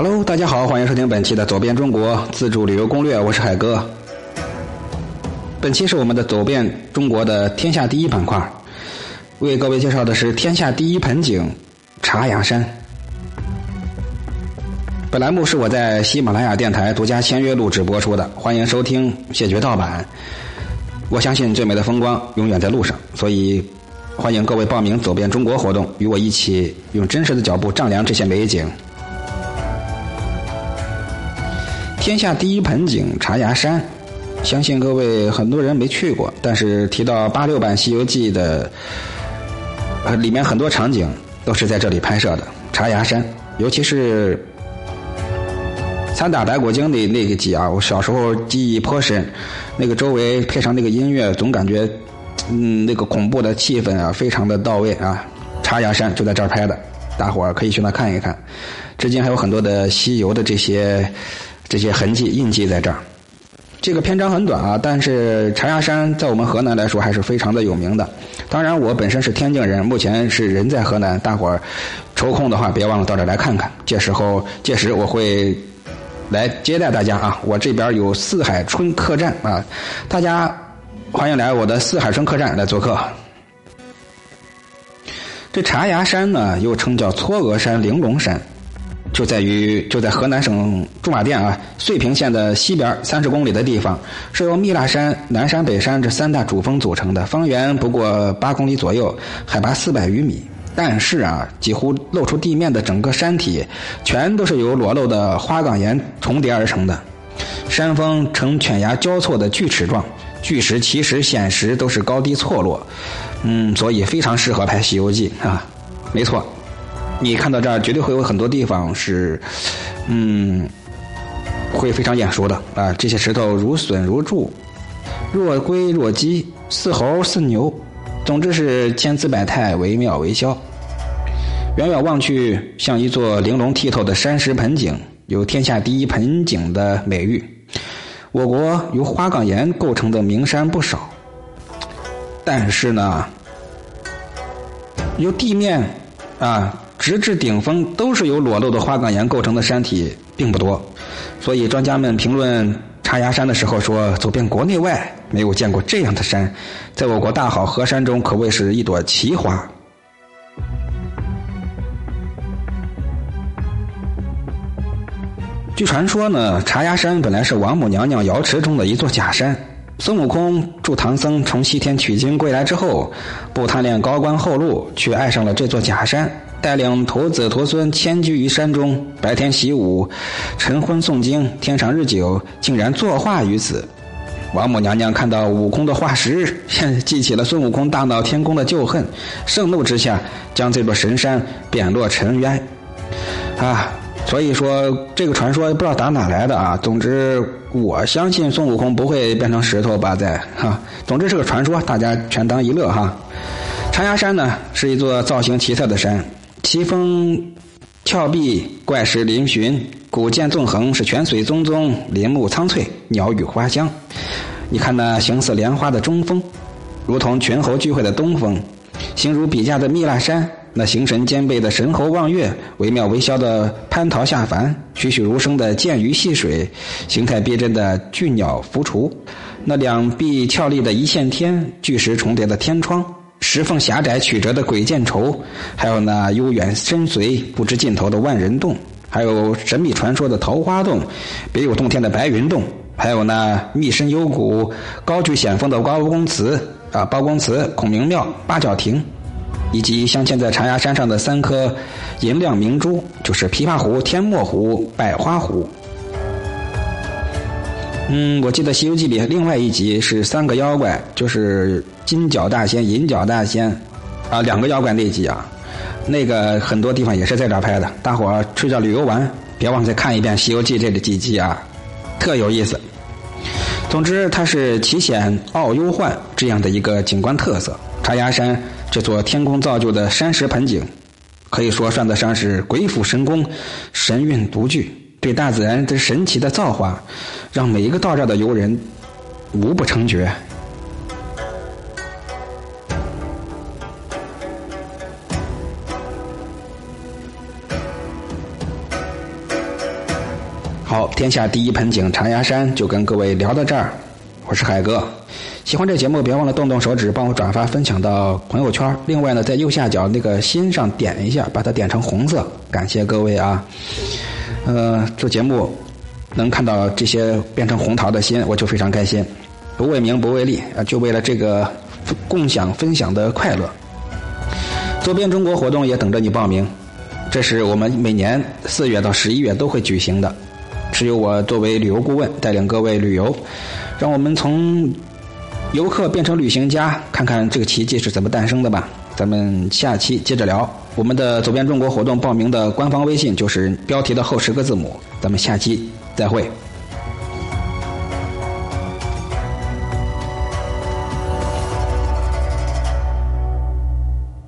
Hello，大家好，欢迎收听本期的《走遍中国自助旅游攻略》，我是海哥。本期是我们的《走遍中国的天下第一板块，为各位介绍的是天下第一盆景——茶芽山。本栏目是我在喜马拉雅电台独家签约录制播出的，欢迎收听，谢绝盗版。我相信最美的风光永远在路上，所以欢迎各位报名走遍中国活动，与我一起用真实的脚步丈量这些美景。天下第一盆景茶崖山，相信各位很多人没去过，但是提到八六版《西游记》的，呃，里面很多场景都是在这里拍摄的。茶崖山，尤其是三打白骨精的那个集啊，我小时候记忆颇深。那个周围配上那个音乐，总感觉，嗯，那个恐怖的气氛啊，非常的到位啊。茶崖山就在这儿拍的，大伙儿可以去那看一看。至今还有很多的西游的这些这些痕迹印记在这儿。这个篇章很短啊，但是茶芽山在我们河南来说还是非常的有名的。当然，我本身是天津人，目前是人在河南。大伙儿抽空的话，别忘了到这儿来看看。届时候，届时我会。来接待大家啊！我这边有四海春客栈啊，大家欢迎来我的四海春客栈来做客。这茶芽山呢，又称叫嵯峨山、玲珑山，就在于就在河南省驻马店啊遂平县的西边三十公里的地方，是由密腊山、南山、北山这三大主峰组成的，方圆不过八公里左右，海拔四百余米。但是啊，几乎露出地面的整个山体，全都是由裸露的花岗岩重叠而成的。山峰呈犬牙交错的锯齿状，巨石、奇石、险石都是高低错落，嗯，所以非常适合拍《西游记》啊。没错，你看到这儿，绝对会有很多地方是，嗯，会非常眼熟的啊。这些石头如笋如柱，若龟若鸡，似猴似牛，总之是千姿百态，惟妙惟肖。远远望去，像一座玲珑剔透的山石盆景，有“天下第一盆景”的美誉。我国由花岗岩构成的名山不少，但是呢，由地面啊直至顶峰都是由裸露的花岗岩构成的山体并不多。所以，专家们评论茶芽山的时候说：“走遍国内外，没有见过这样的山，在我国大好河山中可谓是一朵奇花。”据传说呢，茶芽山本来是王母娘娘瑶池中的一座假山。孙悟空助唐僧从西天取经归来之后，不贪恋高官厚禄，却爱上了这座假山，带领徒子徒孙迁居于山中，白天习武，晨昏诵经，天长日久，竟然作画于此。王母娘娘看到悟空的化石，记起了孙悟空大闹天宫的旧恨，盛怒之下，将这座神山贬落尘埃。啊！所以说，这个传说不知道打哪来的啊。总之，我相信孙悟空不会变成石头吧？在哈，总之是个传说，大家全当一乐哈。长崖山呢，是一座造型奇特的山，奇峰峭壁，怪石嶙峋，古涧纵横，是泉水淙淙，林木苍翠，鸟语花香。你看那形似莲花的中峰，如同群猴聚会的东峰，形如笔架的密腊山。那形神兼备的神猴望月，惟妙惟肖的蟠桃下凡，栩栩如生的剑鱼戏水，形态逼真的巨鸟浮雏，那两壁峭立的一线天，巨石重叠的天窗，石缝狭窄曲折的鬼见愁，还有那悠远深邃不知尽头的万人洞，还有神秘传说的桃花洞，别有洞天的白云洞，还有那密深幽谷、高居险峰的高公祠啊，包公祠、孔明庙、八角亭。以及镶嵌在茶崖山上的三颗银亮明珠，就是琵琶湖、天墨湖、百花湖。嗯，我记得《西游记》里另外一集是三个妖怪，就是金角大仙、银角大仙，啊，两个妖怪那集啊，那个很多地方也是在这儿拍的。大伙儿去这旅游玩，别忘再看一遍《西游记》这几集啊，特有意思。总之，它是奇险奥幽幻这样的一个景观特色。茶崖山。这座天空造就的山石盆景，可以说算得上是鬼斧神工、神韵独具。对大自然这神奇的造化，让每一个到这儿的游人无不称绝。好，天下第一盆景长崖山就跟各位聊到这儿，我是海哥。喜欢这节目，别忘了动动手指帮我转发分享到朋友圈。另外呢，在右下角那个心上点一下，把它点成红色，感谢各位啊。呃，做节目能看到这些变成红桃的心，我就非常开心。不为名，不为利啊，就为了这个共享分享的快乐。走遍中国活动也等着你报名，这是我们每年四月到十一月都会举行的。是由我作为旅游顾问带领各位旅游，让我们从游客变成旅行家，看看这个奇迹是怎么诞生的吧。咱们下期接着聊。我们的走遍中国活动报名的官方微信就是标题的后十个字母。咱们下期再会。